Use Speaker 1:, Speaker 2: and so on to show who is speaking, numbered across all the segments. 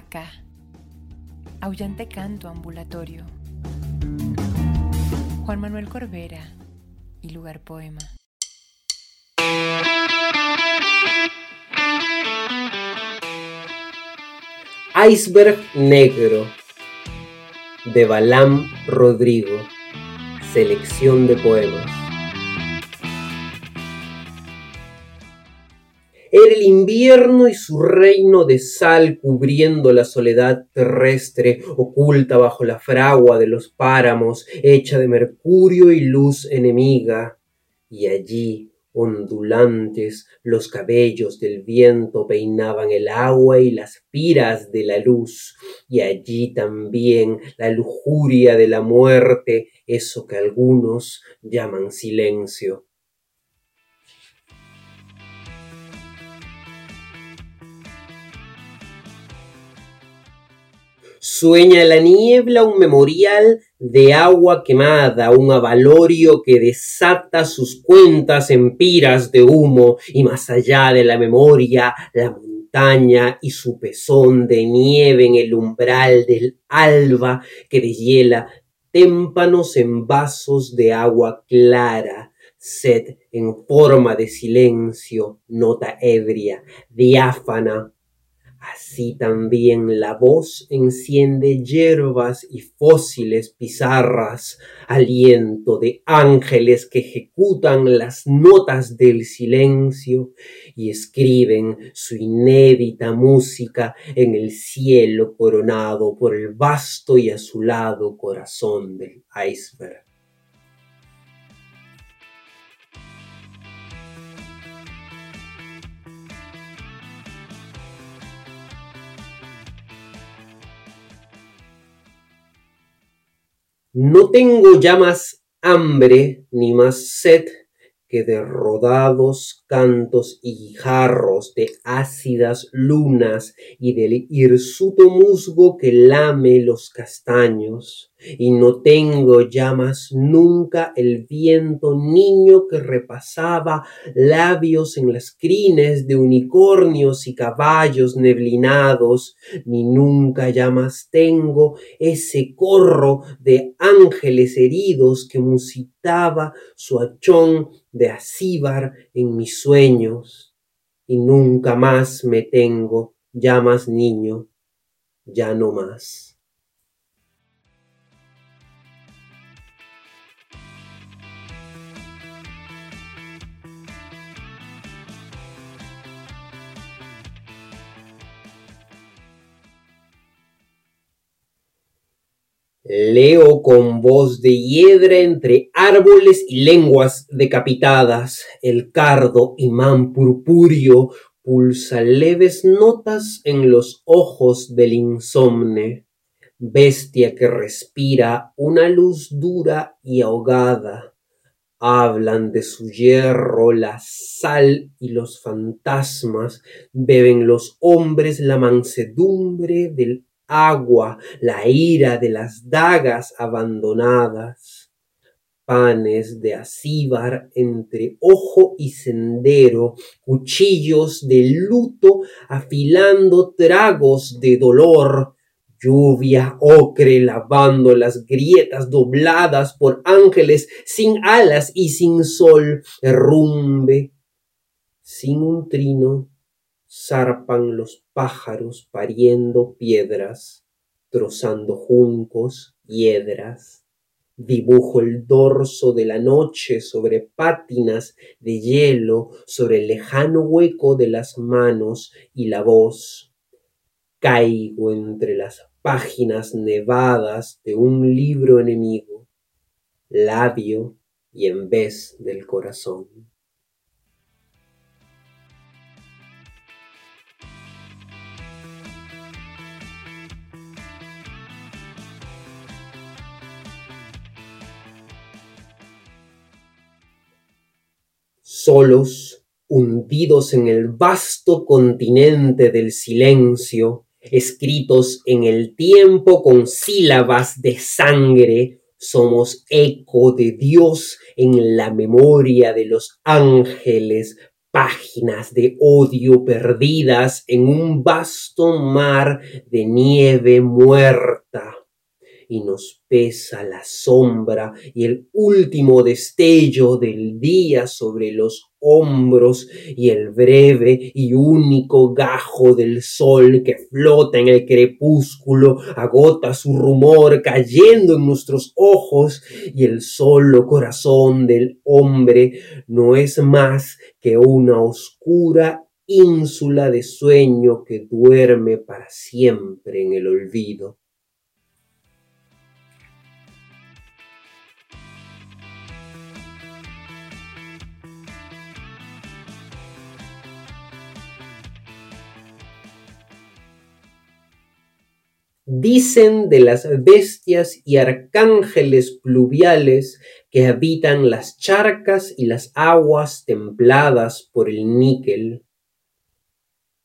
Speaker 1: vaca, aullante canto ambulatorio. Juan Manuel Corbera y Lugar Poema.
Speaker 2: Iceberg Negro de Balam Rodrigo. Selección de poemas. Era el invierno y su reino de sal cubriendo la soledad terrestre, oculta bajo la fragua de los páramos, hecha de mercurio y luz enemiga. Y allí, ondulantes, los cabellos del viento peinaban el agua y las piras de la luz, y allí también la lujuria de la muerte, eso que algunos llaman silencio. Sueña la niebla un memorial de agua quemada, un avalorio que desata sus cuentas en piras de humo, y más allá de la memoria, la montaña y su pezón de nieve en el umbral del alba que deshiela témpanos en vasos de agua clara, sed en forma de silencio, nota ebria, diáfana, Así también la voz enciende hierbas y fósiles pizarras, aliento de ángeles que ejecutan las notas del silencio y escriben su inédita música en el cielo coronado por el vasto y azulado corazón del iceberg. No tengo ya más hambre ni más sed que de rodados cantos y guijarros, de ácidas lunas y del hirsuto musgo que lame los castaños, y no tengo ya más nunca el viento niño que repasaba labios en las crines de unicornios y caballos neblinados, ni nunca ya más tengo ese corro de ángeles heridos que musitaba su achón de acíbar en mis sueños, y nunca más me tengo, ya más niño, ya no más. Leo con voz de hiedra entre árboles y lenguas decapitadas. El cardo, imán purpúreo, pulsa leves notas en los ojos del insomne. Bestia que respira una luz dura y ahogada. Hablan de su hierro la sal y los fantasmas, beben los hombres la mansedumbre del agua, la ira de las dagas abandonadas, panes de acíbar entre ojo y sendero, cuchillos de luto afilando tragos de dolor, lluvia ocre lavando las grietas dobladas por ángeles sin alas y sin sol, derrumbe, sin un trino, zarpan los pájaros pariendo piedras, trozando juncos, hiedras. Dibujo el dorso de la noche sobre pátinas de hielo, sobre el lejano hueco de las manos y la voz. Caigo entre las páginas nevadas de un libro enemigo, labio y en vez del corazón. Solos, hundidos en el vasto continente del silencio, escritos en el tiempo con sílabas de sangre, somos eco de Dios en la memoria de los ángeles, páginas de odio perdidas en un vasto mar de nieve muerta y nos pesa la sombra y el último destello del día sobre los hombros y el breve y único gajo del sol que flota en el crepúsculo agota su rumor cayendo en nuestros ojos y el solo corazón del hombre no es más que una oscura ínsula de sueño que duerme para siempre en el olvido. Dicen de las bestias y arcángeles pluviales que habitan las charcas y las aguas templadas por el níquel.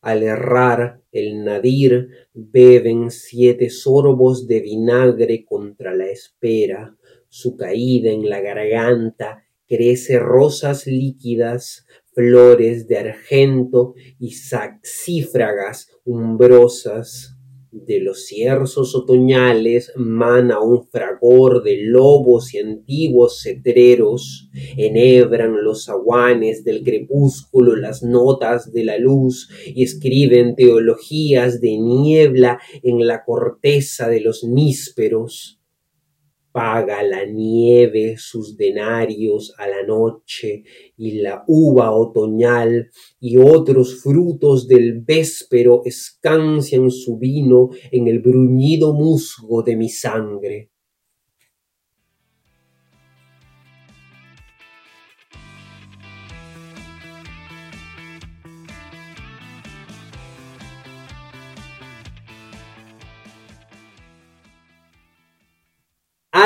Speaker 2: Al errar el nadir beben siete sorbos de vinagre contra la espera, su caída en la garganta crece rosas líquidas, flores de argento y saxífragas umbrosas de los cierzos otoñales mana un fragor de lobos y antiguos cetreros, enhebran los aguanes del crepúsculo las notas de la luz y escriben teologías de niebla en la corteza de los nísperos paga la nieve sus denarios a la noche y la uva otoñal y otros frutos del véspero escancian su vino en el bruñido musgo de mi sangre.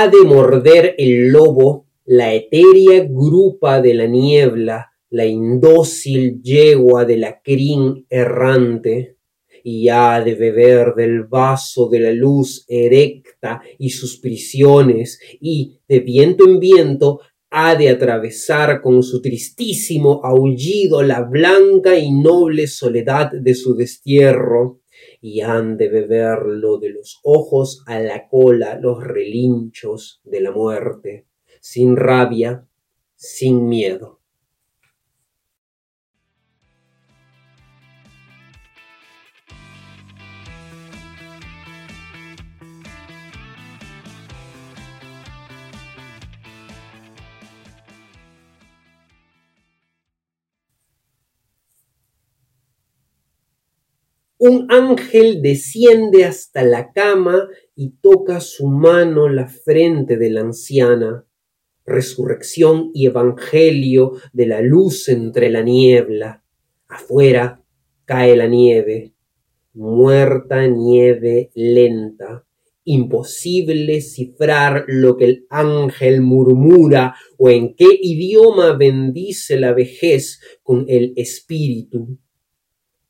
Speaker 2: Ha de morder el lobo la etérea grupa de la niebla, la indócil yegua de la crin errante, y ha de beber del vaso de la luz erecta y sus prisiones, y de viento en viento ha de atravesar con su tristísimo aullido la blanca y noble soledad de su destierro, y han de beberlo de los ojos a la cola los relinchos de la muerte, sin rabia, sin miedo. Un ángel desciende hasta la cama y toca su mano la frente de la anciana. Resurrección y evangelio de la luz entre la niebla. Afuera cae la nieve, muerta nieve lenta. Imposible cifrar lo que el ángel murmura o en qué idioma bendice la vejez con el espíritu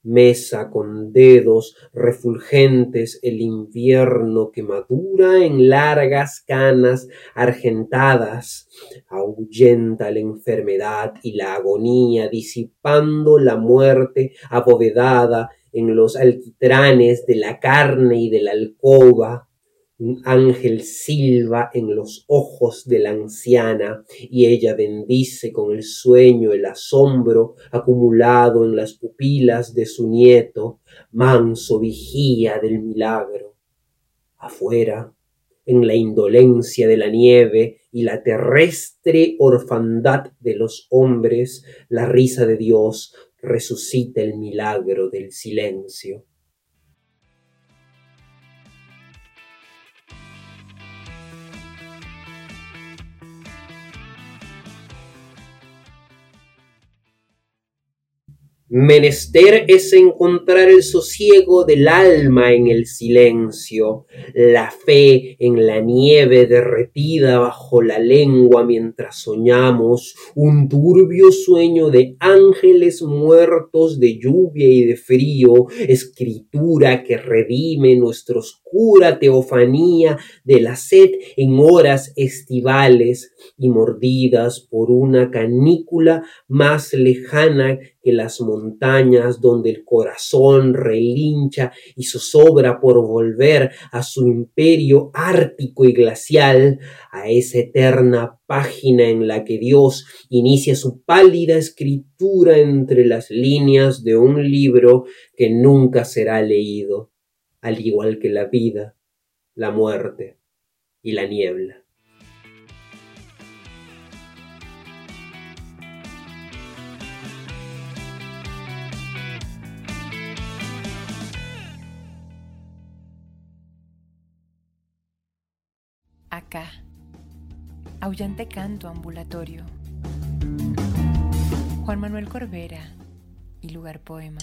Speaker 2: mesa con dedos refulgentes el invierno que madura en largas canas argentadas, ahuyenta la enfermedad y la agonía, disipando la muerte abovedada en los alquitranes de la carne y de la alcoba, un ángel silba en los ojos de la anciana y ella bendice con el sueño el asombro acumulado en las pupilas de su nieto, manso vigía del milagro. Afuera, en la indolencia de la nieve y la terrestre orfandad de los hombres, la risa de Dios resucita el milagro del silencio. Menester es encontrar el sosiego del alma en el silencio, la fe en la nieve derretida bajo la lengua mientras soñamos, un turbio sueño de ángeles muertos de lluvia y de frío, escritura que redime nuestra oscura teofanía de la sed en horas estivales y mordidas por una canícula más lejana que las montañas donde el corazón relincha y zozobra por volver a su imperio ártico y glacial, a esa eterna página en la que Dios inicia su pálida escritura entre las líneas de un libro que nunca será leído, al igual que la vida, la muerte y la niebla.
Speaker 1: Aullante canto ambulatorio. Juan Manuel Corbera y lugar poema.